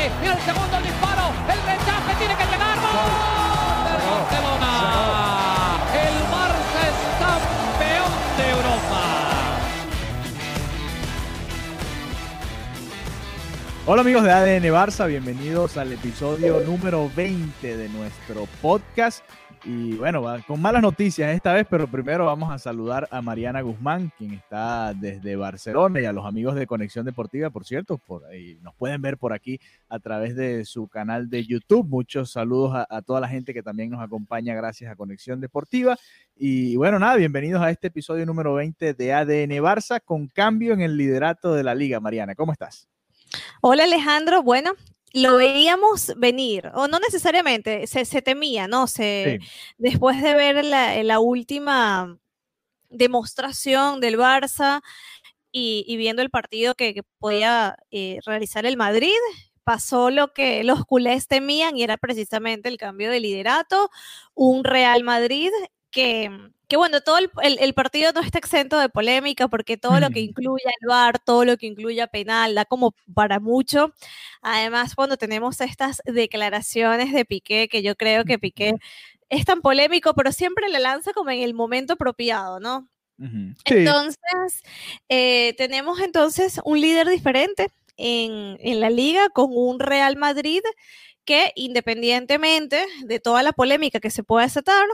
Y el segundo disparo, el rechace tiene que llegar. ¡Gol! del Barcelona. El Barça es campeón de Europa. Hola amigos de ADN Barça, bienvenidos al episodio número 20 de nuestro podcast. Y bueno, con malas noticias esta vez, pero primero vamos a saludar a Mariana Guzmán, quien está desde Barcelona, y a los amigos de Conexión Deportiva, por cierto, por ahí nos pueden ver por aquí a través de su canal de YouTube. Muchos saludos a, a toda la gente que también nos acompaña gracias a Conexión Deportiva. Y bueno, nada, bienvenidos a este episodio número 20 de ADN Barça, con cambio en el liderato de la liga. Mariana, ¿cómo estás? Hola Alejandro, bueno, lo veíamos venir, o no necesariamente, se, se temía, ¿no? Se, Sí. Después de ver la, la última demostración del Barça y, y viendo el partido que, que podía eh, realizar el Madrid, pasó lo que los culés temían y era precisamente el cambio de liderato, un Real Madrid que, que bueno, todo el, el- el partido no está exento de polémica porque todo lo que Mm. incluya el VAR, todo lo que incluya penal, da como para mucho. Además, cuando tenemos estas declaraciones de Piqué, que yo creo que Piqué es tan polémico, pero siempre le lanza como en el momento apropiado, ¿no? Sí. Entonces, eh, tenemos entonces un líder diferente en, en la liga con un Real Madrid que independientemente de toda la polémica que se pueda desatar,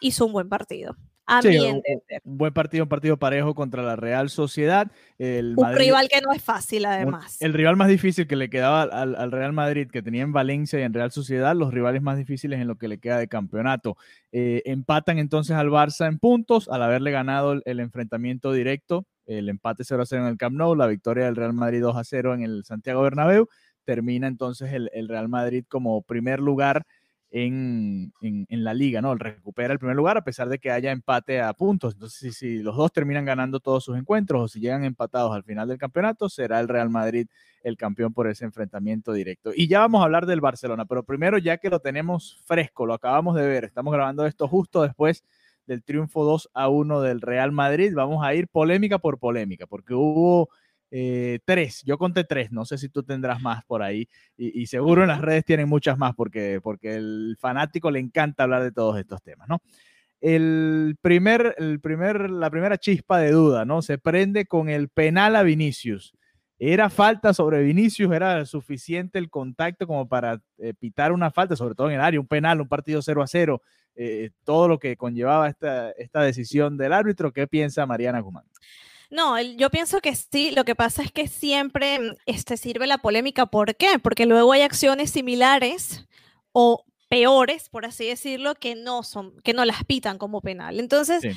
hizo un buen partido. A Sí, mi un- entender. un buen partido, un partido parejo contra la Real Sociedad. El Un Madrid- rival que no es fácil, además. el rival más difícil que le quedaba al, al Real Madrid, que tenía en Valencia y en Real Sociedad, los rivales más difíciles en lo que le queda de campeonato. Eh, empatan entonces al Barça en puntos, al haberle ganado el, el enfrentamiento directo, el empate 0 a 0 en el Camp Nou, la victoria del Real Madrid 2 a 0 en el Santiago Bernabéu. Termina entonces el, el Real Madrid como primer lugar en, en- la liga, ¿no? Recupera el primer lugar a pesar de que haya empate a puntos. Entonces, si, si los dos terminan ganando todos sus encuentros o si llegan empatados al final del campeonato, será el Real Madrid el campeón por ese enfrentamiento directo. Y ya vamos a hablar del Barcelona, pero primero, ya que lo tenemos fresco, lo acabamos de ver, estamos grabando esto justo después del triunfo 2 a 1 del Real Madrid, vamos a ir polémica por polémica, porque hubo eh, tres, yo conté tres, no sé si tú tendrás más por ahí, y, seguro en las redes tienen muchas más, porque, porque el fanático le encanta hablar de todos estos temas, ¿no? El primer, el primer, la primera chispa de duda, ¿no? Se prende con el penal a Vinicius. ¿Era falta sobre Vinicius? ¿Era suficiente el contacto como para eh, pitar una falta, sobre todo en el área, un penal, un partido 0 a 0? Eh, todo lo que conllevaba esta, esta decisión del árbitro. ¿Qué piensa Mariana Guzmán? No, yo pienso que sí. Lo que pasa es que siempre mm, este, sirve la polémica. ¿Por qué? Porque luego hay acciones similares o peores, por así decirlo, que no son, que no las pitan como penal. Entonces, Sí.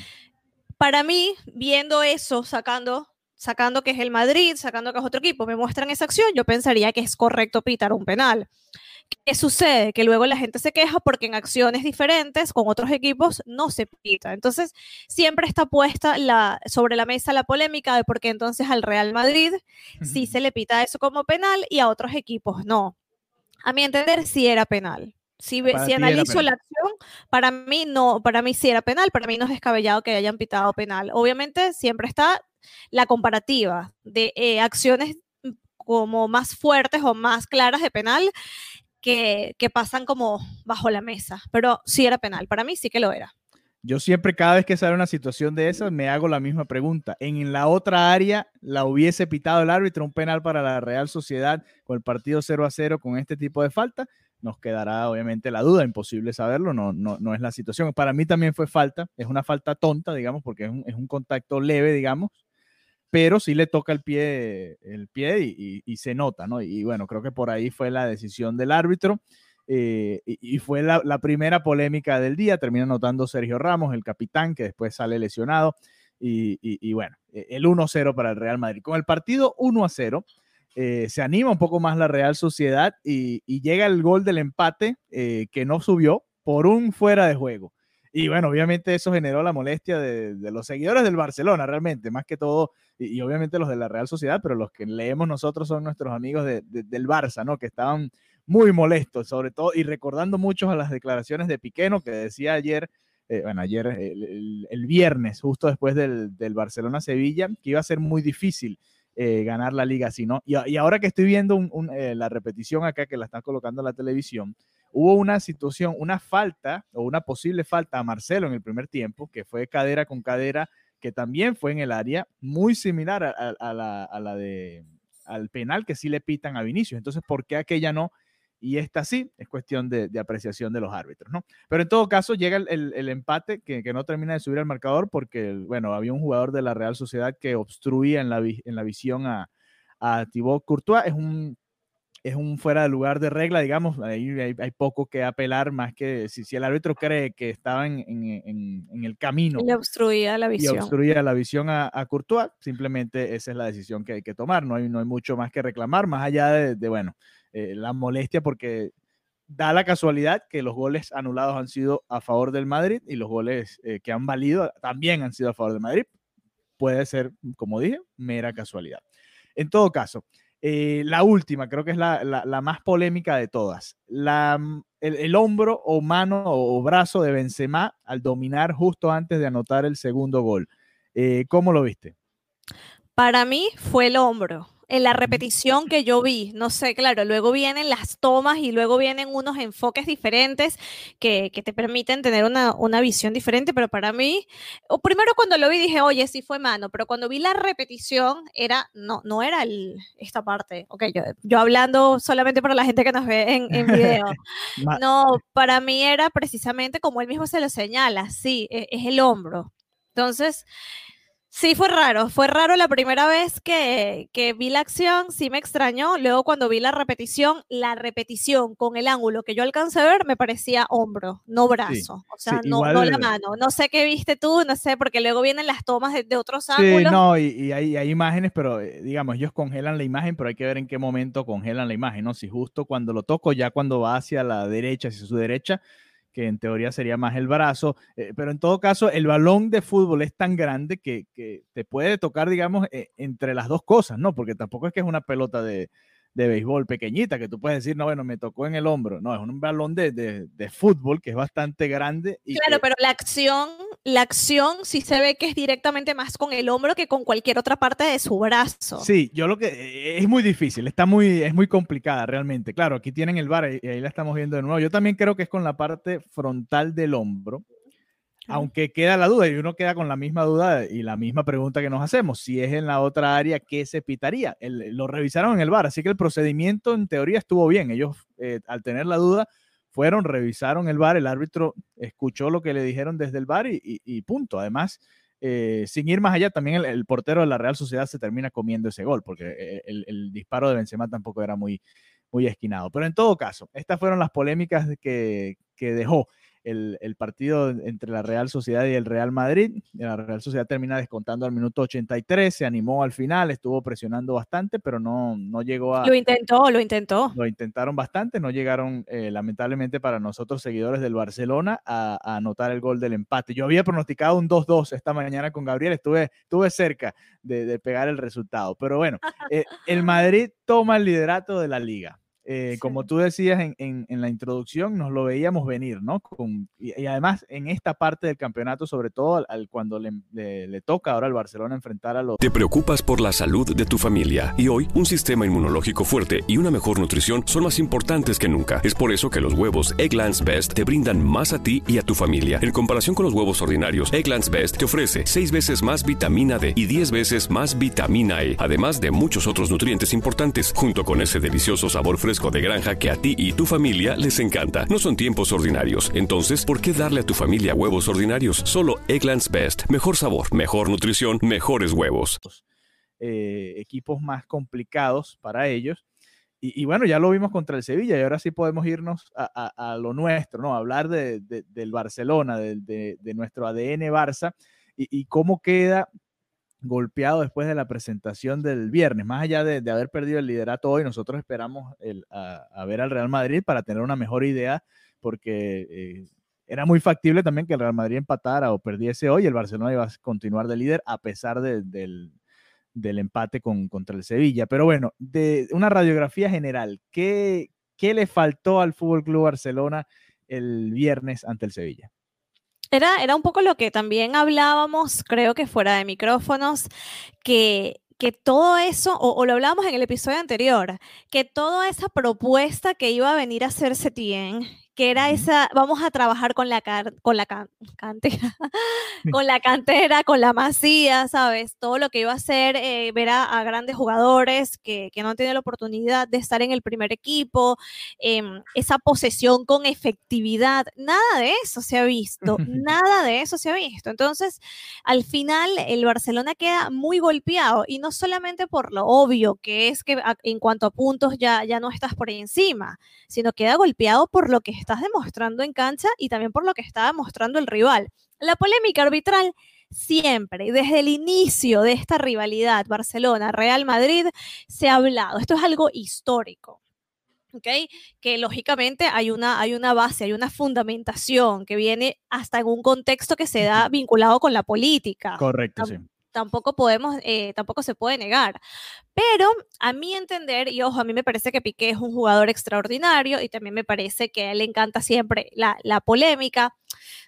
para mí, viendo eso, sacando, sacando que es el Madrid, sacando que es otro equipo, me muestran esa acción, yo pensaría que es correcto pitar un penal. ¿Qué sucede? Que luego la gente se queja porque en acciones diferentes con otros equipos no se pita. Entonces, siempre está puesta la, sobre la mesa la polémica de por qué entonces al Real Madrid sí se le pita eso como penal y a otros equipos no. A mi entender, sí era penal. Si, si analizo la acción, para mí no, para mí sí era penal, para mí no es descabellado que hayan pitado penal. Obviamente siempre está la comparativa de eh, acciones mm, como más fuertes o más claras de penal que, que pasan como bajo la mesa, pero sí era penal, para mí sí que lo era. Yo siempre, cada vez que sale una situación de esas, me hago la misma pregunta. En la otra área, ¿la hubiese pitado el árbitro un penal para la Real Sociedad con el partido 0 a 0 con este tipo de falta? Nos quedará obviamente la duda, imposible saberlo, no, no, no es la situación. Para mí también fue falta, es una falta tonta, digamos, porque es un, es un contacto leve, digamos, pero sí le toca el pie, el pie y, se nota, ¿no? Y bueno, creo que por ahí fue la decisión del árbitro. eh, y, fue la, la primera polémica del día. Termina anotando Sergio Ramos, el capitán, que después sale lesionado. y, bueno, e, el 1-0 para el Real Madrid. Con el partido 1-0, eh, se anima un poco más la Real Sociedad y, llega el gol del empate eh, que no subió por un fuera de juego. Y bueno, obviamente eso generó la molestia de, los seguidores del Barcelona, realmente, más que todo, y, obviamente los de la Real Sociedad, pero los que leemos nosotros son nuestros amigos del Barça, ¿no? Que estaban muy molestos, sobre todo, y recordando mucho a las declaraciones de Piqueno, que decía ayer, eh, bueno, ayer, el, viernes, justo después del, del Barcelona-Sevilla, que iba a ser muy difícil eh, ganar la liga así, ¿no? Y, ahora que estoy viendo eh, la repetición acá que la están colocando en la televisión, hubo una situación, una falta o una posible falta a Marcelo en el primer tiempo, que fue cadera con cadera, que también fue en el área, muy similar a, la, de al penal que sí le pitan a Vinicius. Entonces, ¿por qué aquella no? y esta sí, es cuestión de, apreciación de los árbitros, ¿no? Pero en todo caso llega el, empate que, no termina de subir al marcador porque, bueno, había un jugador de la Real Sociedad que obstruía en la, en la visión a, a Thibaut Courtois, es un, es un fuera de lugar de regla, digamos, ahí hay, poco que apelar más que si, si el árbitro cree que estaba en, en, el camino. Y obstruía la visión. Y obstruía la visión a, a, Courtois, simplemente esa es la decisión que hay que tomar, no hay, no hay mucho más que reclamar, más allá de bueno, eh, la molestia porque da la casualidad que los goles anulados han sido a favor del Madrid y los goles eh, que han valido también han sido a favor del Madrid. Puede ser, como dije, mera casualidad. En todo caso, eh, la última, creo que es la, la, más polémica de todas. La, el, hombro o mano o, brazo de Benzema al dominar justo antes de anotar el segundo gol. ¿Cómo lo viste? Para mí fue el hombro en la repetición que yo vi, no sé, claro, luego vienen las tomas y luego vienen unos enfoques diferentes que, te permiten tener una, visión diferente, pero para mí, o primero cuando lo vi dije, oye, sí fue mano, pero cuando vi la repetición era, no, no era esta parte, ok, yo, yo hablando solamente para la gente que nos ve en, en video, no, para mí era precisamente como él mismo se lo señala, sí, e, es el hombro. Entonces, Sí, fue raro. Fue raro la primera vez que, vi la acción, sí me extrañó. Luego cuando vi la repetición, la repetición con el ángulo que yo alcancé a ver me parecía hombro, no brazo. o sea, no, la mano. No sé qué viste tú, no sé, porque luego vienen las tomas de, otros ángulos. Sí, no, y, hay, hay, imágenes, pero eh, digamos, ellos congelan la imagen, pero hay que ver en qué momento congelan la imagen, ¿no? Si justo cuando lo toco, ya cuando va hacia la derecha, hacia su derecha, que en teoría sería más el brazo, eh, pero en todo caso el balón de fútbol es tan grande que, te puede tocar, digamos, e, entre las dos cosas, ¿no? Porque tampoco es que es una pelota de, de béisbol pequeñita, que tú puedes decir, no, bueno, me tocó en el hombro. No, es un balón de, de, fútbol que es bastante grande. Y claro, pero la acción, la acción sí se ve que es directamente más con el hombro que con cualquier otra parte de su brazo. Sí, yo lo que eh, es muy difícil, está muy, es muy complicada realmente. Claro, aquí tienen el bar y ahí la estamos viendo de nuevo. Yo también creo que es con la parte frontal del hombro aunque queda la duda y uno queda con la misma duda y la misma pregunta que nos hacemos, si es en la otra área, ¿qué se pitaría? lo revisaron en el bar, así que el procedimiento en teoría estuvo bien. Ellos, eh, al tener la duda, fueron, revisaron el bar, el árbitro escuchó lo que le dijeron desde el bar y, punto. Además, eh, sin ir más allá, también el, portero de la Real Sociedad se termina comiendo ese gol, porque eh, el, disparo de Benzema tampoco era muy, muy esquinado. Pero en todo caso, estas fueron las polémicas que, que dejó el, partido entre la Real Sociedad y el Real Madrid. La Real Sociedad termina descontando al minuto 83, se animó al final, estuvo presionando bastante, pero no, no llegó a... Lo intentó, lo intentó. Lo intentaron bastante, no llegaron eh, lamentablemente para nosotros seguidores del Barcelona a, anotar el gol del empate. Yo había pronosticado un 2-2 esta mañana con Gabriel, estuve, estuve cerca de, pegar el resultado, pero bueno, eh, el Madrid toma el liderato de la liga. Eh, como tú decías en, la introducción, nos lo veíamos venir, ¿no? y, además en esta parte del campeonato, sobre todo al, cuando le, toca ahora al Barcelona enfrentar a los... Te preocupas por la salud de tu familia y hoy un sistema inmunológico fuerte y una mejor nutrición son más importantes que nunca. Es por eso que los huevos Egglands Best te brindan más a ti y a tu familia. En comparación con los huevos ordinarios, Egglands Best te ofrece 6 veces más vitamina D y 10 veces más vitamina E, además de muchos otros nutrientes importantes, junto con ese delicioso sabor fresco de granja que a ti y tu familia les encanta. No son tiempos ordinarios, entonces, ¿por qué darle a tu familia huevos ordinarios? Solo Egglands Best. Mejor sabor, mejor nutrición, mejores huevos. Eh, equipos más complicados para ellos. Y, bueno, ya lo vimos contra el Sevilla y ahora sí podemos irnos a, lo nuestro, ¿no? hablar de, del Barcelona, de, nuestro ADN Barça y, cómo queda golpeado después de la presentación del viernes. Más allá de, haber perdido el liderato hoy, nosotros esperamos a, ver al Real Madrid para tener una mejor idea, porque eh, era muy factible también que el Real Madrid empatara o perdiese hoy. El Barcelona iba a continuar de líder a pesar del, empate con, contra el Sevilla. Pero bueno, de una radiografía general, ¿qué, qué le faltó al Fútbol Club Barcelona el viernes ante el Sevilla? Era, era un poco lo que también hablábamos, creo que fuera de micrófonos, que, que todo eso, o, lo hablábamos en el episodio anterior, que toda esa propuesta que iba a venir a hacer Setien, que era esa, vamos a trabajar con la, con la cantera, con la cantera, con la masía, ¿sabes? Todo lo que iba a hacer, eh, ver a, grandes jugadores que, que, no han tenido la oportunidad de estar en el primer equipo, em, esa posesión con efectividad, nada de eso se ha visto, nada de eso se ha visto. Entonces, al final, el Barcelona queda muy golpeado y no solamente por lo obvio, que es que en cuanto a puntos ya, ya no estás por ahí encima, sino queda golpeado por lo que estás demostrando en cancha y también por lo que está demostrando el rival. La polémica arbitral siempre, desde el inicio de esta rivalidad Barcelona-Real Madrid, se ha hablado. Esto es algo histórico. ¿Okay? Que lógicamente hay una, hay una base, hay una fundamentación que viene hasta en un contexto que se da vinculado con la política. Correcto, sí tampoco podemos, eh, tampoco se puede negar. Pero a mi entender, y ojo, a mí me parece que Piqué es un jugador extraordinario y también me parece que a él le encanta siempre la, la polémica,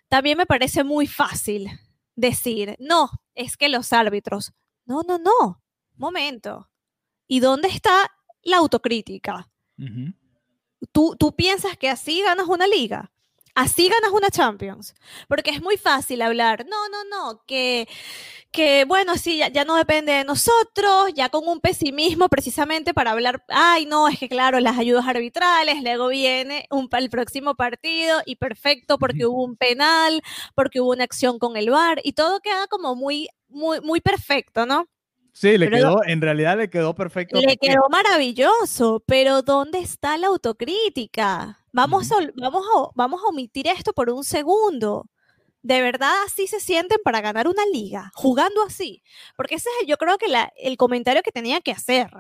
también me parece muy fácil decir, no, es que los árbitros, no, no, no, momento. ¿Y dónde está la autocrítica? ¿Tú, ¿Tú piensas que así ganas una liga? Así ganas una Champions. Porque es muy fácil hablar, no, no, no, que, que bueno, sí, ya, no depende de nosotros, ya con un pesimismo precisamente para hablar, ay, no, es que claro, las ayudas arbitrales, luego viene un, el próximo partido y perfecto porque hubo un penal, porque hubo una acción con el VAR y todo queda como muy, muy, muy perfecto, ¿no? Sí, le quedó, en realidad le quedó perfecto. Le quedó maravilloso, pero ¿dónde está la autocrítica? Vamos, a, vamos, a, vamos a omitir esto por un segundo. ¿De verdad así se sienten para ganar una liga? Jugando así. Porque ese es yo creo que el comentario que tenía que hacer.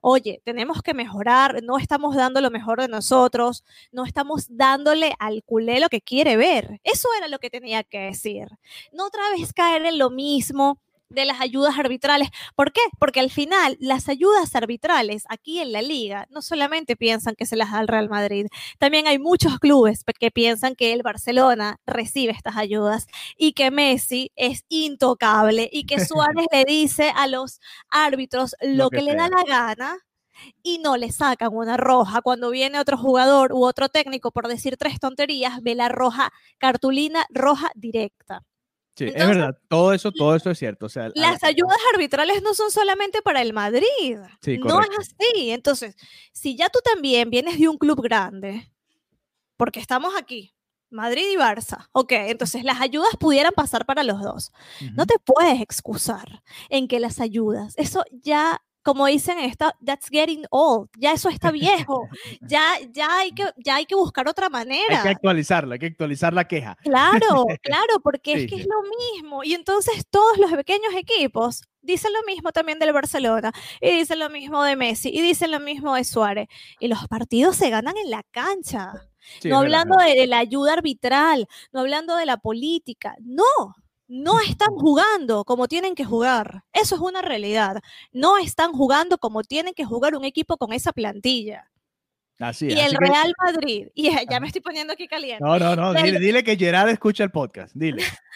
Oye, tenemos que mejorar, no estamos dando lo mejor de nosotros, no estamos dándole al culé lo que quiere ver. Eso era lo que tenía que decir. No otra vez caer en lo mismo, de las ayudas arbitrales. ¿Por qué? Porque al final las ayudas arbitrales aquí en la liga no solamente piensan que se las da el Real Madrid, también hay muchos clubes que piensan que el Barcelona recibe estas ayudas y que Messi es intocable y que Suárez le dice a los árbitros lo, que, le da la gana y no le sacan una roja. Cuando viene otro jugador u otro técnico por decir tres tonterías, ve la roja, cartulina roja directa. Sí, es verdad, todo eso, todo eso es cierto. O sea, las ayudas arbitrales no son solamente para el Madrid. no es así. Entonces, si ya tú también vienes de un club grande, porque estamos aquí, Madrid y Barça, ok, entonces las ayudas pudieran pasar para los dos. No te puedes excusar en que las ayudas, eso ya como dicen esto, that's getting old, ya eso está viejo, ya, ya, hay que, ya hay que buscar otra manera. Hay que actualizarla, hay que actualizar la queja. Claro, claro, porque es que es lo mismo. Y entonces todos los pequeños equipos dicen lo mismo también del Barcelona, y dicen lo mismo de Messi, y dicen lo mismo de Suárez. Y los partidos se ganan en la cancha. no hablando de la ayuda arbitral, no hablando de la política, no, no están jugando como tienen que jugar. Eso es una realidad. No están jugando como tienen que jugar un equipo con esa plantilla. Así Y el Real Madrid, y ya me estoy poniendo aquí caliente. No, no, no, dile, que Gerard escucha el podcast, dile.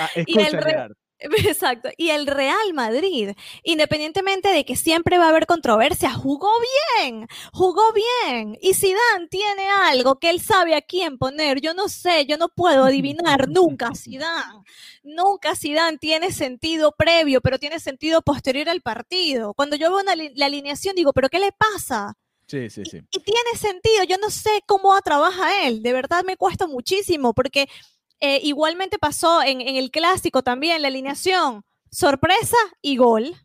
Ah, escucha, Gerard. Exacto. Y el Real Madrid, independientemente de que siempre va a haber controversia, jugó bien, jugó bien. Y Zidane tiene algo que él sabe a quién poner. Yo no sé, yo no puedo adivinar nunca Zidane. Nunca Zidane tiene sentido previo, pero tiene sentido posterior al partido. Cuando yo veo la alineación digo, ¿pero qué le pasa? Sí, sí, sí. Y, y tiene sentido. Yo no sé cómo trabaja él. De verdad me cuesta muchísimo porque eh, igualmente pasó en, el clásico también, la alineación, sorpresa y gol.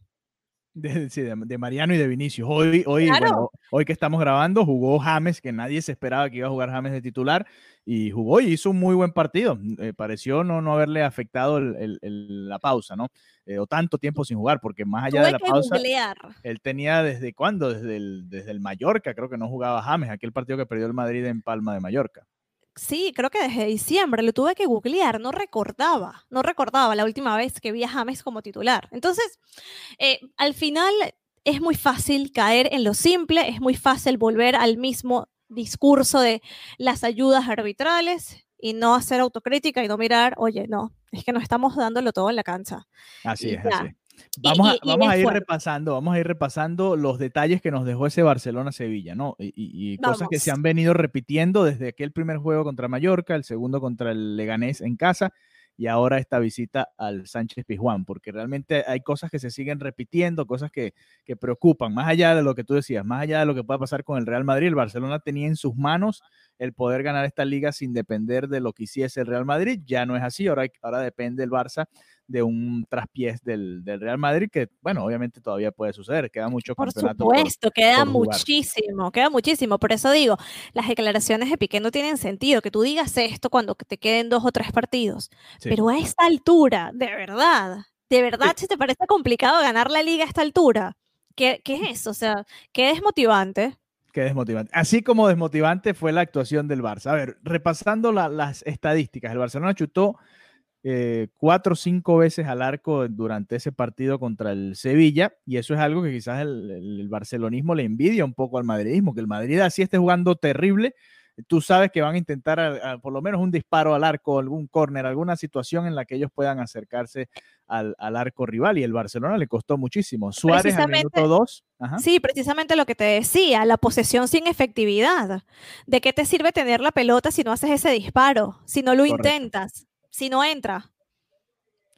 De, sí, de, de Mariano y de Vinicius. Hoy, hoy, Claro. bueno, hoy que estamos grabando, jugó James, que nadie se esperaba que iba a jugar James de titular, y jugó y hizo un muy buen partido. Eh, pareció no, no haberle afectado el- el- el- la pausa, ¿no? Eh, o tanto tiempo sin jugar, porque más allá de la pausa, googlear. él tenía desde cuándo, desde el, desde el Mallorca, creo que no jugaba James, aquel partido que perdió el Madrid en Palma de Mallorca. Sí, creo que desde diciembre lo tuve que googlear, no recordaba, no recordaba la última vez que vi a James como titular. Entonces, eh, al final es muy fácil caer en lo simple, es muy fácil volver al mismo discurso de las ayudas arbitrales y no hacer autocrítica y no mirar, oye, no, es que no estamos dándolo todo en la cancha. Así Y es, así Vamos, a, y- vamos a ir fuerte. repasando, vamos a ir repasando los detalles que nos dejó ese Barcelona-Sevilla, ¿no? Y, y- cosas que se han venido repitiendo desde aquel primer juego contra Mallorca, el segundo contra el Leganés en casa y ahora esta visita al Sánchez Pizjuán, porque realmente hay cosas que se siguen repitiendo, cosas que, que preocupan, más allá de lo que tú decías, más allá de lo que pueda pasar con el Real Madrid, el Barcelona tenía en sus manos el poder ganar esta liga sin depender de lo que hiciese el Real Madrid, ya no es así, ahora, ahora depende el Barça de un traspiés del, del Real Madrid, que bueno, obviamente todavía puede suceder, queda mucho Por campeonato. por- supuesto, queda por muchísimo, queda muchísimo. Por eso digo, las declaraciones de Piqué no tienen sentido, que tú digas esto cuando te queden dos o tres partidos. sí. Pero a esta altura, de verdad, de verdad, si te parece complicado ganar la liga a esta altura, ¿qué, qué es eso? O sea, qué desmotivante. Qué desmotivante. Así como desmotivante fue la actuación del Barça. A ver, repasando la- las estadísticas, el Barcelona chutó eh, cuatro o cinco veces al arco durante ese partido contra el Sevilla, y eso es algo que quizás el, el- el barcelonismo le envidia un poco al madridismo, que el Madrid así esté jugando terrible. Tú sabes que van a intentar por lo menos un disparo al arco, algún córner, alguna situación en la que ellos puedan acercarse al, al arco rival, y el Barcelona le costó muchísimo. Suárez al minuto. Sí, precisamente lo que te decía, la posesión sin efectividad. ¿De qué te sirve tener la pelota si no haces ese disparo? Si no lo Correcto. intentas, si no entra.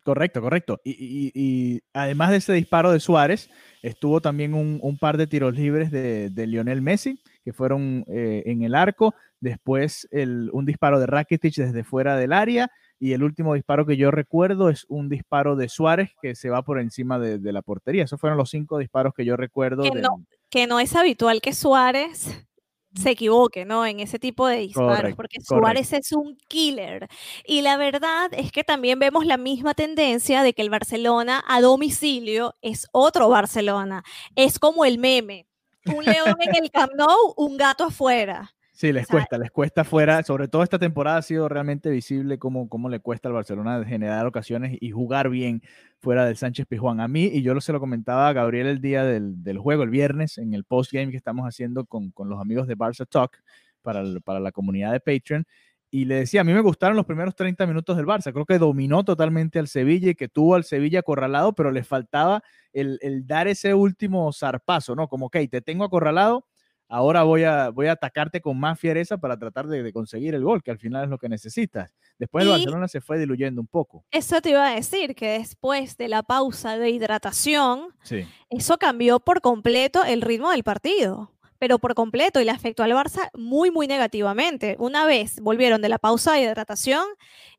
Correcto, correcto. Y, y- y además de ese disparo de Suárez, estuvo también un, un par de tiros libres de, de Lionel Messi, que fueron eh, en el arco. Después el- un disparo de Rakitic desde fuera del área. Y el último disparo que yo recuerdo es un disparo de Suárez que se va por encima de, de la portería. Esos fueron los cinco disparos que yo recuerdo. Que de- no. Que no es habitual que Suárez se equivoque, ¿no? En ese tipo de disparos, porque. Suárez es un killer. Y la verdad es que también vemos la misma tendencia de que el Barcelona a domicilio es otro Barcelona. Es como el meme. Un león en el Camp Nou, un gato afuera. Sí, les O sea, cuesta, les cuesta fuera, sobre todo esta temporada ha sido realmente visible cómo, cómo le cuesta al Barcelona generar ocasiones y jugar bien fuera del Sánchez Pizjuán. A mí, y yo lo, se lo comentaba a Gabriel el día del, del juego, el viernes, en el postgame que estamos haciendo con, con los amigos de Barça Talk para, el- para la comunidad de Patreon, y le decía, a mí me gustaron los primeros 30 minutos del Barça, creo que dominó totalmente al Sevilla y que tuvo al Sevilla acorralado, pero le faltaba el, el dar ese último zarpazo, ¿no? Como, ok, te tengo acorralado, ahora voy a, voy a atacarte con más fiereza para tratar de, de conseguir el gol, que al final es lo que necesitas. Después el Barcelona se fue diluyendo un poco. Eso te iba a decir, que después de la pausa de hidratación, Sí, eso cambió por completo el ritmo del partido, pero por completo y le afectó al Barça muy, muy negativamente. Una vez volvieron de la pausa de hidratación,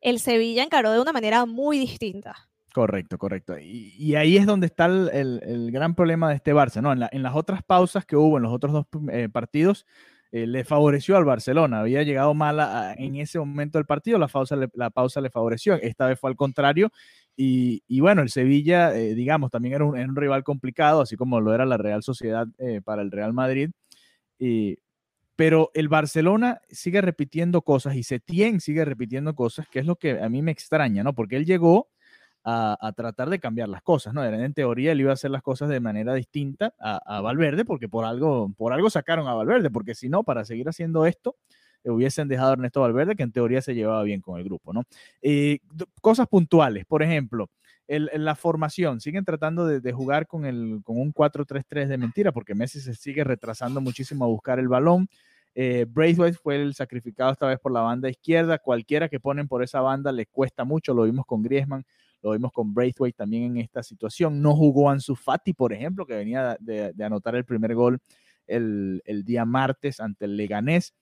el Sevilla encaró de una manera muy distinta. Correcto, correcto. Y, y ahí es donde está el, el- gran problema de este Barça, ¿no? En, la- en las otras pausas que hubo, en los otros dos eh, partidos, eh, le favoreció al Barcelona. Había llegado mal en ese momento del partido, la pausa, le, la pausa le favoreció. Esta vez fue al contrario. Y, y bueno, el Sevilla, eh, digamos, también era un, era un rival complicado, así como lo era la Real Sociedad para el Real Madrid. Pero el Barcelona sigue repitiendo cosas y Setién sigue repitiendo cosas, que es lo que a mí me extraña, ¿no? Porque él llegó a, a tratar de cambiar las cosas, ¿no? En teoría él iba a hacer las cosas de manera distinta a, a Valverde, porque por algo, por algo sacaron a Valverde, porque si no, para seguir haciendo esto, eh, hubiesen dejado a Ernesto Valverde, que en teoría se llevaba bien con el grupo, ¿no? Eh, cosas puntuales, por ejemplo, el- la formación, siguen tratando de, de jugar con, el, con un 4-3-3 de mentira, porque Messi se sigue retrasando muchísimo a buscar el balón. Eh, Braithwaite fue el sacrificado esta vez por la banda izquierda. Cualquiera que ponen por esa banda le cuesta mucho. Lo vimos con Griezmann, lo vimos con Braithwaite también en esta situación. No jugó Ansu Fati, por ejemplo, que venía de, de anotar el primer gol el, el día martes ante el Leganés.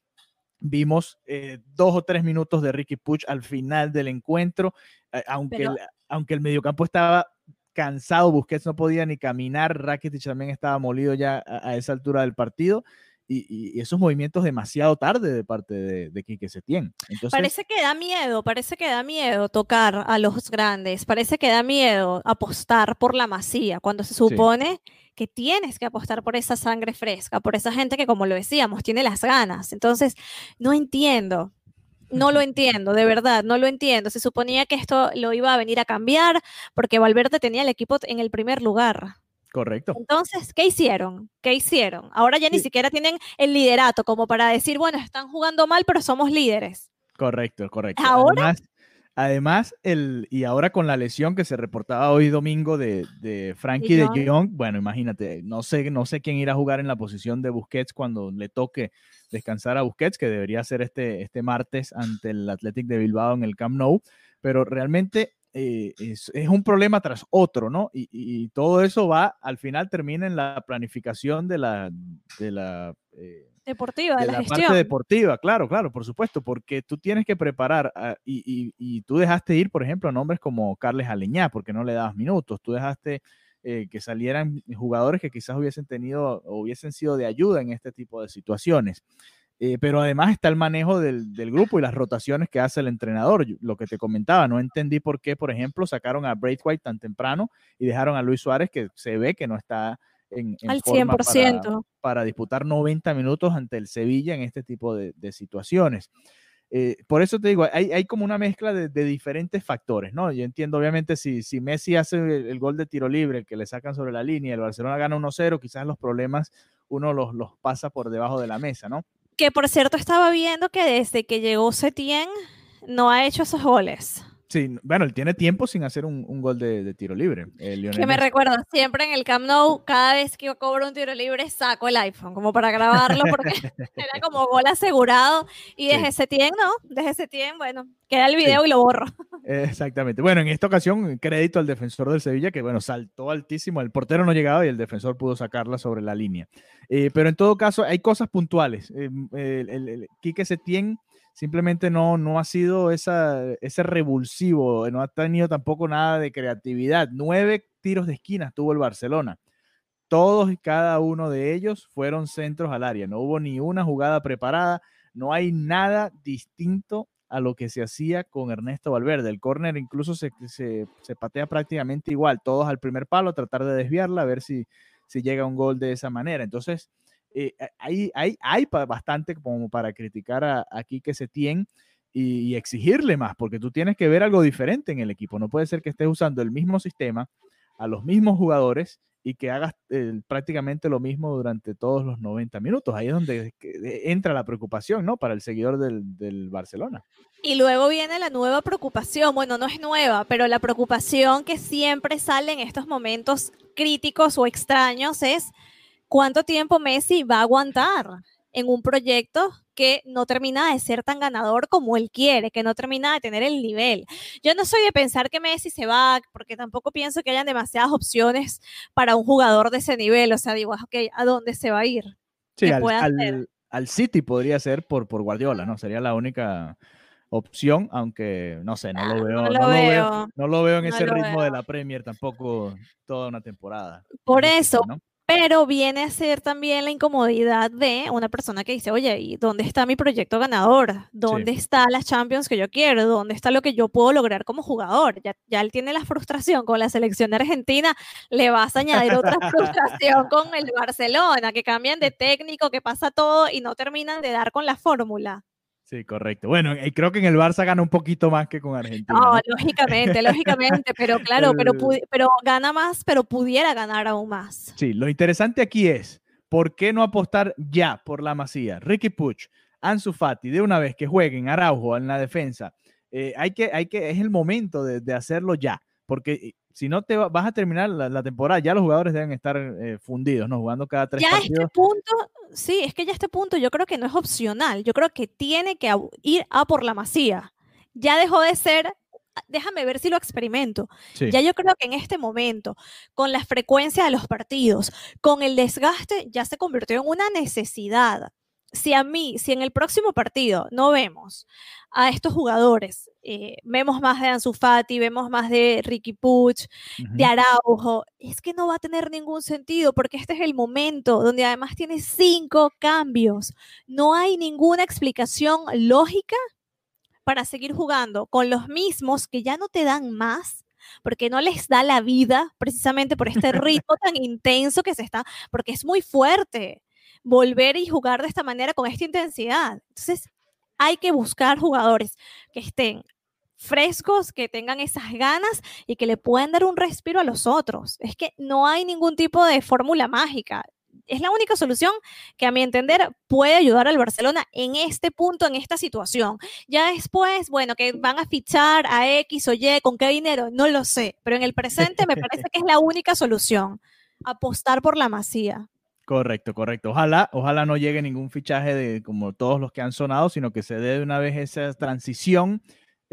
Vimos eh, dos o tres minutos de Ricky Puch al final del encuentro, eh, aunque, Pero- el, aunque el mediocampo estaba cansado, Busquets no podía ni caminar, Rakitic también estaba molido ya a, esa altura del partido. Y, esos movimientos demasiado tarde de parte de, de Quique Setién. Entonces, parece que da miedo, parece que da miedo tocar a los grandes, parece que da miedo apostar por la masía, cuando se supone que tienes que apostar por esa sangre fresca, por esa gente que, como lo decíamos, tiene las ganas. Entonces, no entiendo, no lo entiendo, de verdad, no lo entiendo. Se suponía que esto lo iba a venir a cambiar porque Valverde tenía el equipo en el primer lugar. Correcto. Entonces, ¿qué hicieron? ¿Qué hicieron? Ahora ya ni siquiera tienen el liderato como para decir, bueno, están jugando mal, pero somos líderes. Correcto, correcto. Ahora, Además, el, y ahora con la lesión que se reportaba hoy domingo de, de Frankie de Jong, bueno, imagínate, no sé, no sé quién irá a jugar en la posición de Busquets cuando le toque descansar a Busquets, que debería ser este, este martes ante el Athletic de Bilbao en el Camp Nou, pero realmente eh, es, un problema tras otro, ¿no? Y, todo eso va, al final termina en la planificación de la, de la eh, deportiva, de, la, parte deportiva, claro, claro, por supuesto, porque tú tienes que preparar y, tú dejaste ir, por ejemplo, a nombres como Carles Aleñá, porque no le dabas minutos, tú dejaste eh, que salieran jugadores que quizás hubiesen tenido o hubiesen sido de ayuda en este tipo de situaciones. Eh, pero además está el manejo del, del, grupo y las rotaciones que hace el entrenador. lo que te comentaba, no entendí por qué, por ejemplo, sacaron a Braithwaite tan temprano y dejaron a Luis Suárez, que se ve que no está en, al 100%. Para, disputar 90 minutos ante el Sevilla en este tipo de, situaciones. Eh, por eso te digo, hay, hay como una mezcla de, diferentes factores, ¿no? Yo entiendo, obviamente, si, si Messi hace el, gol de tiro libre, que le sacan sobre la línea, el Barcelona gana 1-0, quizás los problemas uno los, los pasa por debajo de la mesa, ¿no? Que por cierto estaba viendo que desde que llegó Setien no ha hecho esos goles. Sí, bueno, él tiene tiempo sin hacer un, gol de, tiro libre. que me recuerda, siempre en el Camp Nou, cada vez que yo cobro un tiro libre, saco el iPhone, como para grabarlo, porque era como gol asegurado. Y desde ese tiempo, no, desde ese tiempo, bueno, queda el video y lo borro. Exactamente. Bueno, en esta ocasión, crédito al defensor del Sevilla, que bueno, saltó altísimo, el portero no llegaba y el defensor pudo sacarla sobre la línea. Eh, pero en todo caso, hay cosas puntuales. Eh, el, el, el Quique Setién simplemente no, no ha sido esa, ese revulsivo, no ha tenido tampoco nada de creatividad. Nueve tiros de esquina tuvo el Barcelona. Todos y cada uno de ellos fueron centros al área. No hubo ni una jugada preparada. No hay nada distinto a lo que se hacía con Ernesto Valverde. El córner incluso se, se, se, patea prácticamente igual. Todos al primer palo, tratar de desviarla, a ver si, si llega un gol de esa manera. Entonces, eh, hay, hay, hay bastante como para criticar aquí que se tiene y, exigirle más, porque tú tienes que ver algo diferente en el equipo. No puede ser que estés usando el mismo sistema, a los mismos jugadores y que hagas eh, prácticamente lo mismo durante todos los 90 minutos. Ahí es donde entra la preocupación, ¿no? Para el seguidor del, del, Barcelona. Y luego viene la nueva preocupación, bueno, no es nueva, pero la preocupación que siempre sale en estos momentos críticos o extraños es ¿cuánto tiempo Messi va a aguantar en un proyecto que no termina de ser tan ganador como él quiere, que no termina de tener el nivel? Yo no soy de pensar que Messi se va, porque tampoco pienso que hayan demasiadas opciones para un jugador de ese nivel. O sea, digo, ok, ¿a dónde se va a ir? Sí, al, City podría ser por, por Guardiola, ¿no? Sería la única opción, aunque no sé, no lo veo. No lo, veo, no lo veo en ese ritmo de la Premier tampoco toda una temporada. Por eso, pero viene a ser también la incomodidad de una persona que dice, oye, ¿y dónde está mi proyecto ganador? ¿Dónde está las Champions que yo quiero? ¿Dónde está lo que yo puedo lograr como jugador? Ya, ya él tiene la frustración con la selección de Argentina, le vas a añadir otra frustración con el Barcelona, que cambian de técnico, que pasa todo y no terminan de dar con la fórmula. Sí, correcto. Bueno, y creo que en el Barça gana un poquito más que con Argentina. No, lógicamente, lógicamente, pero claro, pero, pero gana más, pero pudiera ganar aún más. Sí, lo interesante aquí es, ¿por qué no apostar ya por la Masía? Ricky Puch, Ansu Fati, de una vez que jueguen Araujo en la defensa, eh, hay que, hay que, es el momento de, de hacerlo ya, porque eh, si no te vas a terminar la, temporada, ya los jugadores deben estar eh, fundidos, ¿no? Jugando cada tres ya partidos. Ya este punto, sí, es que ya este punto yo creo que no es opcional. Yo creo que tiene que ir a por la masía. Ya dejó de ser, déjame ver si lo experimento. Ya yo creo que en este momento, con la frecuencia de los partidos, con el desgaste, ya se convirtió en una necesidad si a mí, si en el próximo partido no vemos a estos jugadores, eh, vemos más de Ansu Fati, vemos más de Ricky Puch, de Araujo, es que no va a tener ningún sentido porque este es el momento donde además tiene cinco cambios. No hay ninguna explicación lógica para seguir jugando con los mismos que ya no te dan más porque no les da la vida precisamente por este ritmo tan intenso que se está, porque es muy fuerte volver y jugar de esta manera con esta intensidad. Entonces, hay que buscar jugadores que estén frescos, que tengan esas ganas y que le puedan dar un respiro a los otros. Es que no hay ningún tipo de fórmula mágica. Es la única solución que a mi entender puede ayudar al Barcelona en este punto, en esta situación. Ya después, bueno, que van a fichar a X o Y, con qué dinero, no lo sé, pero en el presente me parece que es la única solución, apostar por la masía. Correcto, correcto. Ojalá, ojalá no llegue ningún fichaje de como todos los que han sonado, sino que se dé de una vez esa transición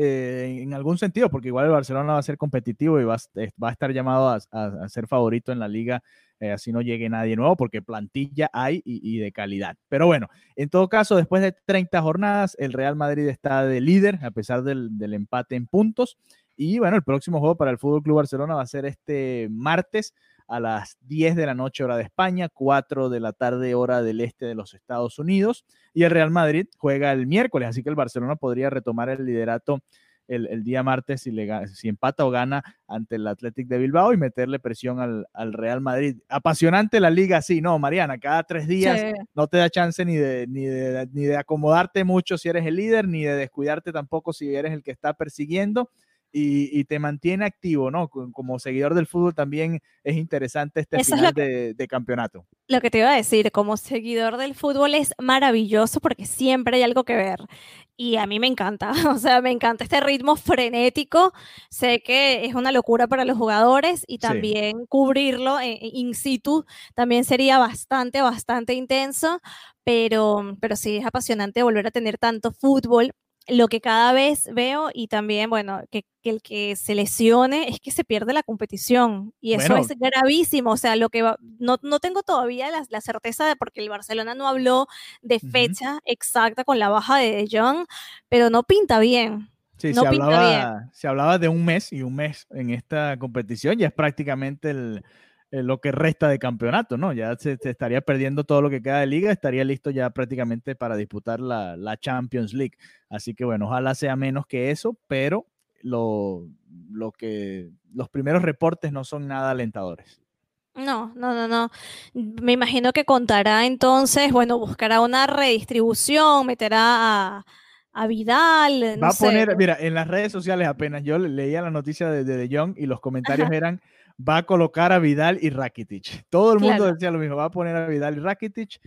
eh, en algún sentido, porque igual el Barcelona va a ser competitivo y va, a estar llamado a, ser favorito en la liga, eh, así no llegue nadie nuevo, porque plantilla hay y, de calidad. Pero bueno, en todo caso, después de 30 jornadas, el Real Madrid está de líder, a pesar del, del empate en puntos. Y bueno, el próximo juego para el Fútbol Club Barcelona va a ser este martes a las 10 de la noche hora de España, 4 de la tarde hora del este de los Estados Unidos. Y el Real Madrid juega el miércoles, así que el Barcelona podría retomar el liderato el, día martes si, le, si empata o gana ante el Athletic de Bilbao y meterle presión al, Real Madrid. Apasionante la liga, sí, no, Mariana, cada tres días no te da chance ni de, ni, de, ni de acomodarte mucho si eres el líder, ni de descuidarte tampoco si eres el que está persiguiendo y, te mantiene activo, ¿no? Como seguidor del fútbol también es interesante este final de, campeonato. Lo que te iba a decir, como seguidor del fútbol es maravilloso porque siempre hay algo que ver y a mí me encanta, o sea, me encanta este ritmo frenético, sé que es una locura para los jugadores y también cubrirlo eh, in situ también sería bastante, bastante intenso, pero, pero sí es apasionante volver a tener tanto fútbol lo que cada vez veo y también, bueno, que, el que se lesione es que se pierde la competición y eso es gravísimo. O sea, lo que no, no, tengo todavía la, certeza de porque el Barcelona no habló de fecha exacta con la baja de De Jong, pero no pinta bien. Sí, se, hablaba, se hablaba de un mes y un mes en esta competición, ya es prácticamente el, eh, lo que resta de campeonato, ¿no? Ya se, estaría perdiendo todo lo que queda de liga, estaría listo ya prácticamente para disputar la, la, Champions League. Así que bueno, ojalá sea menos que eso, pero lo, lo que los primeros reportes no son nada alentadores. No, no, no, no. Me imagino que contará entonces, bueno, buscará una redistribución, meterá a, a Vidal. Va a poner, mira, en las redes sociales apenas yo leía la noticia de De, Jong y los comentarios eran va a colocar a Vidal y Rakitic. Todo el mundo decía lo mismo, va a poner a Vidal y Rakitic.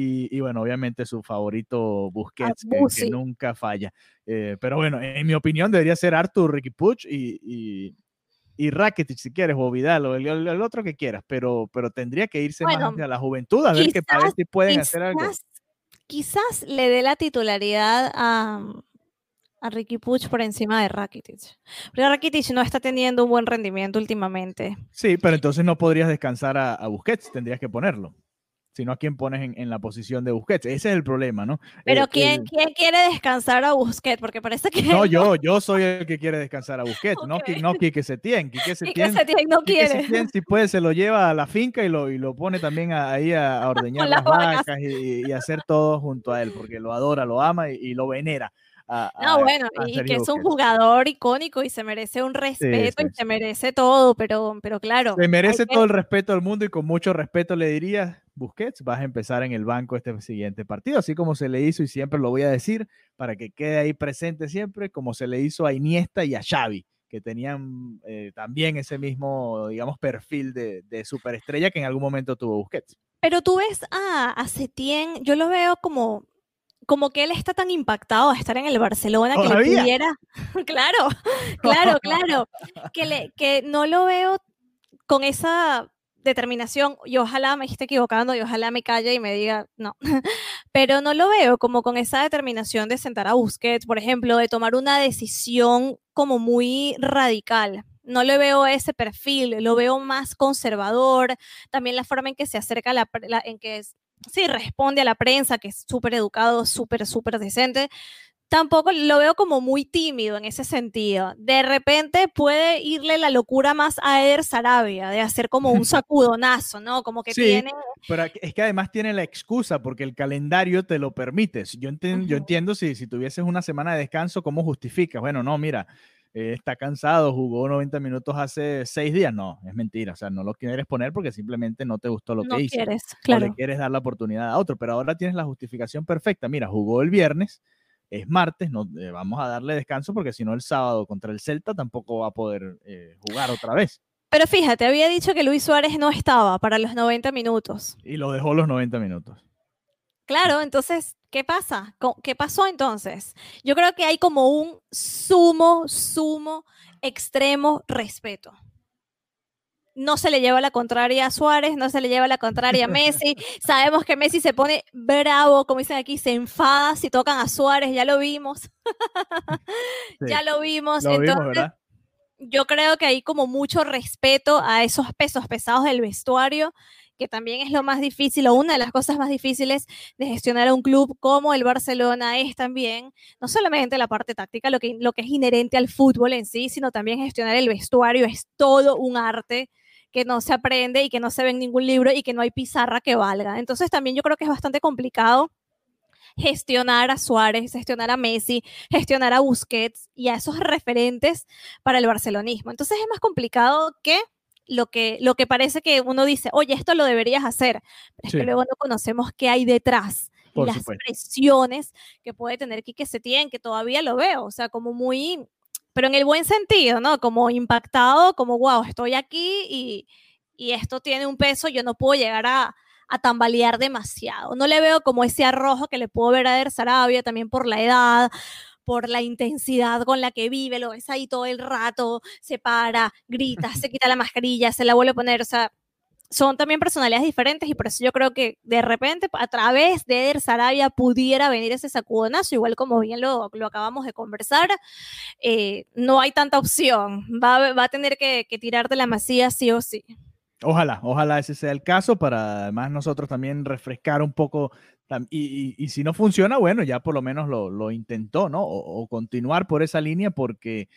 Y, bueno, obviamente su favorito Busquets, que, nunca falla. Eh, pero bueno, en mi opinión debería ser Artur, Ricky Puch y, y, Rakitic si quieres, o Vidal, o el, otro que quieras, pero, pero tendría que irse más a la juventud, a ver qué parece si pueden hacer algo. Quizás le dé la titularidad a, a Ricky Puch por encima de Rakitic. Pero Rakitic no está teniendo un buen rendimiento últimamente. Sí, pero entonces no podrías descansar a, Busquets, tendrías que ponerlo. Si no, ¿a quién pones en, la posición de Busquets? Ese es el problema, ¿no? Pero ¿quién, ¿quién quiere descansar a Busquets? Porque parece que... No, yo, yo soy el que quiere descansar a Busquets, no, no Quique Setién. Quique Setién, no quiere. si puede, se lo lleva a la finca y lo, y lo pone también ahí a, ordeñar las, vacas y, hacer todo junto a él, porque lo adora, lo ama y lo venera no, bueno, y que es un jugador icónico y se merece un respeto y se merece todo, pero, pero claro. Se merece todo el respeto del mundo y con mucho respeto le diría, Busquets, vas a empezar en el banco este siguiente partido, así como se le hizo y siempre lo voy a decir para que quede ahí presente siempre, como se le hizo a Iniesta y a Xavi que tenían eh, también ese mismo, digamos, perfil de, de, superestrella que en algún momento tuvo Busquets. Pero tú ves a, a Setién, yo lo veo como como que él está tan impactado de estar en el Barcelona que le pudiera. claro, claro, claro. Que, le, que no lo veo con esa determinación y ojalá me esté equivocando y ojalá me calle y me diga no, pero no lo veo como con esa determinación de sentar a Busquets, por ejemplo, de tomar una decisión como muy radical. No le veo ese perfil, lo veo más conservador, también la forma en que se acerca, la, en que sí, responde a la prensa, que es súper educado, súper, súper decente, tampoco lo veo como muy tímido en ese sentido. De repente puede irle la locura más a Eder Sarabia, de hacer como un sacudonazo, ¿no? Como que Sí, tiene... Pero es que además tiene la excusa porque el calendario te lo permite. Yo, enten- yo entiendo si, si tuvieses una semana de descanso, ¿cómo justificas? Bueno, no, mira, eh, está cansado, jugó 90 minutos hace seis días. No, es mentira. O sea, no lo quieres poner porque simplemente no te gustó lo no que hizo. quieres, o le claro. quieres dar la oportunidad a otro, pero ahora tienes la justificación perfecta. Mira, jugó el viernes, es martes, no, eh, vamos a darle descanso porque si no el sábado contra el Celta tampoco va a poder eh, jugar otra vez. Pero fíjate, había dicho que Luis Suárez no estaba para los 90 minutos. Y lo dejó los 90 minutos. Claro, entonces, ¿qué pasa? ¿Qué pasó entonces? Yo creo que hay como un sumo, sumo, extremo respeto. No se le lleva la contraria a Suárez, no se le lleva la contraria a Messi. Sabemos que Messi se pone bravo, como dicen aquí, se enfada si tocan a Suárez, ya lo vimos. ya lo vimos. Yo creo que hay como mucho respeto a esos pesos pesados del vestuario, que también es lo más difícil o una de las cosas más difíciles de gestionar a un club como el Barcelona es también, no solamente la parte táctica, lo que, lo que es inherente al fútbol en sí, sino también gestionar el vestuario es todo un arte que no se aprende y que no se ve en ningún libro y que no hay pizarra que valga. Entonces también yo creo que es bastante complicado gestionar a Suárez, gestionar a Messi, gestionar a Busquets y a esos referentes para el barcelonismo. Entonces es más complicado que lo que, lo que parece que uno dice, oye, esto lo deberías hacer, pero es Sí. que luego no conocemos qué hay detrás. Por las supuesto. presiones que puede tener Quique Setién, que todavía lo veo, o sea, como muy, pero en el buen sentido, ¿no? Como impactado, como, wow, estoy aquí y, y esto tiene un peso, yo no puedo llegar a, a tambalear demasiado. No le veo como ese arrojo que le puedo ver a Eder Sarabia también por la edad, por la intensidad con la que vive, lo ves ahí todo el rato, se para, grita, se quita la mascarilla, se la vuelve a poner, o sea, son también personalidades diferentes y por eso yo creo que de repente a través de Eder Sarabia pudiera venir ese sacudonazo, igual como bien lo, lo acabamos de conversar, eh, no hay tanta opción, va, va a tener que, tirar de la masía sí o sí. Ojalá, ojalá ese sea el caso para además nosotros también refrescar un poco y, si no funciona, bueno, ya por lo menos lo, lo intentó, ¿no? O continuar por esa línea porque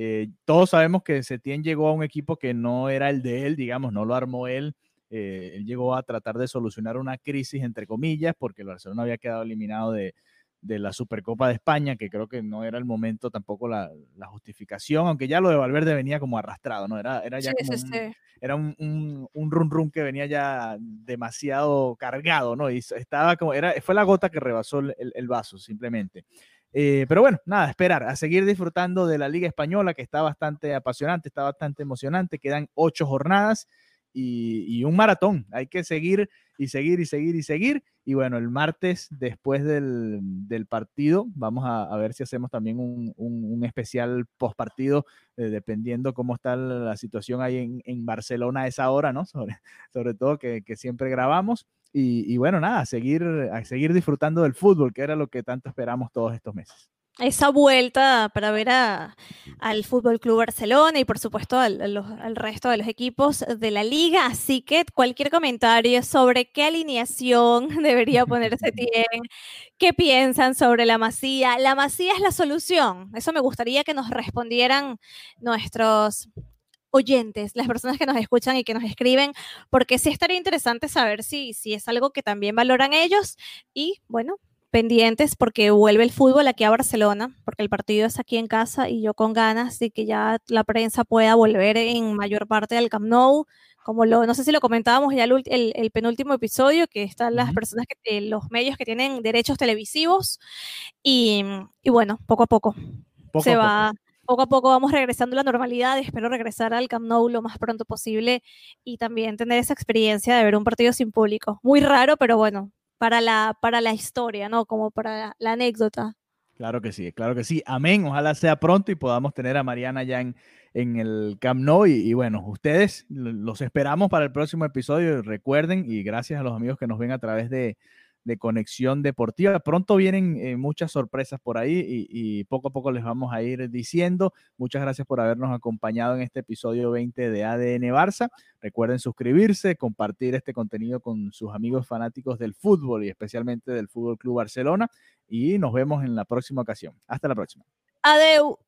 eh, todos sabemos que Setién llegó a un equipo que no era el de él, digamos, no lo armó él. eh, él llegó a tratar de solucionar una crisis, entre comillas, porque el Barcelona había quedado eliminado de, de la Supercopa de España, que creo que no era el momento tampoco la, la justificación, aunque ya lo de Valverde venía como arrastrado, ¿no? Era, era ya Sí, como sí, un- sí. era un, un, un run run que venía ya demasiado cargado, ¿no? Y estaba como, era, fue la gota que rebasó el vaso, simplemente. Eh, pero bueno, nada, esperar, a seguir disfrutando de la Liga Española, que está bastante apasionante, está bastante emocionante, quedan ocho jornadas y, y un maratón, hay que seguir y seguir y seguir y seguir. Y bueno, el martes, después del, del partido, vamos a, a ver si hacemos también un, un, un especial post partido eh, dependiendo cómo está la, situación ahí en, en, Barcelona a esa hora, ¿no? Sobre, sobre todo que, que siempre grabamos. Y, y, bueno, nada, a seguir, a seguir disfrutando del fútbol, que era lo que tanto esperamos todos estos meses. Esa vuelta para ver a, al Fútbol Club Barcelona y por supuesto al, al, al, resto de los equipos de la liga. Así que cualquier comentario sobre qué alineación debería ponerse bien, qué piensan sobre la Masía. La Masía es la solución. Eso me gustaría que nos respondieran nuestros oyentes, las personas que nos escuchan y que nos escriben, porque sí estaría interesante saber si, si es algo que también valoran ellos y bueno, pendientes porque vuelve el fútbol aquí a Barcelona, porque el partido es aquí en casa y yo con ganas de que ya la prensa pueda volver en mayor parte del Camp Nou, como lo, no sé si lo comentábamos ya el, el, el penúltimo episodio, que están las personas, que, los medios que tienen derechos televisivos y, y bueno, poco a poco, poco se a va... Poco poco a poco vamos regresando a la normalidad. Espero regresar al Camp Nou lo más pronto posible y también tener esa experiencia de ver un partido sin público. Muy raro, pero bueno, para la, para la historia, ¿no? Como para la, anécdota. Claro que sí, claro que sí. Amén. Ojalá sea pronto y podamos tener a Mariana ya en, en el Camp Nou. Y, bueno, ustedes los esperamos para el próximo episodio. Recuerden, y gracias a los amigos que nos ven a través de, de Conexión Deportiva. Pronto vienen eh, muchas sorpresas por ahí y, y, poco a poco les vamos a ir diciendo. Muchas gracias por habernos acompañado en este episodio 20 de ADN Barça. Recuerden suscribirse, compartir este contenido con sus amigos fanáticos del fútbol y especialmente del Fútbol Club Barcelona. Y nos vemos en la próxima ocasión. Hasta la próxima. Adeu.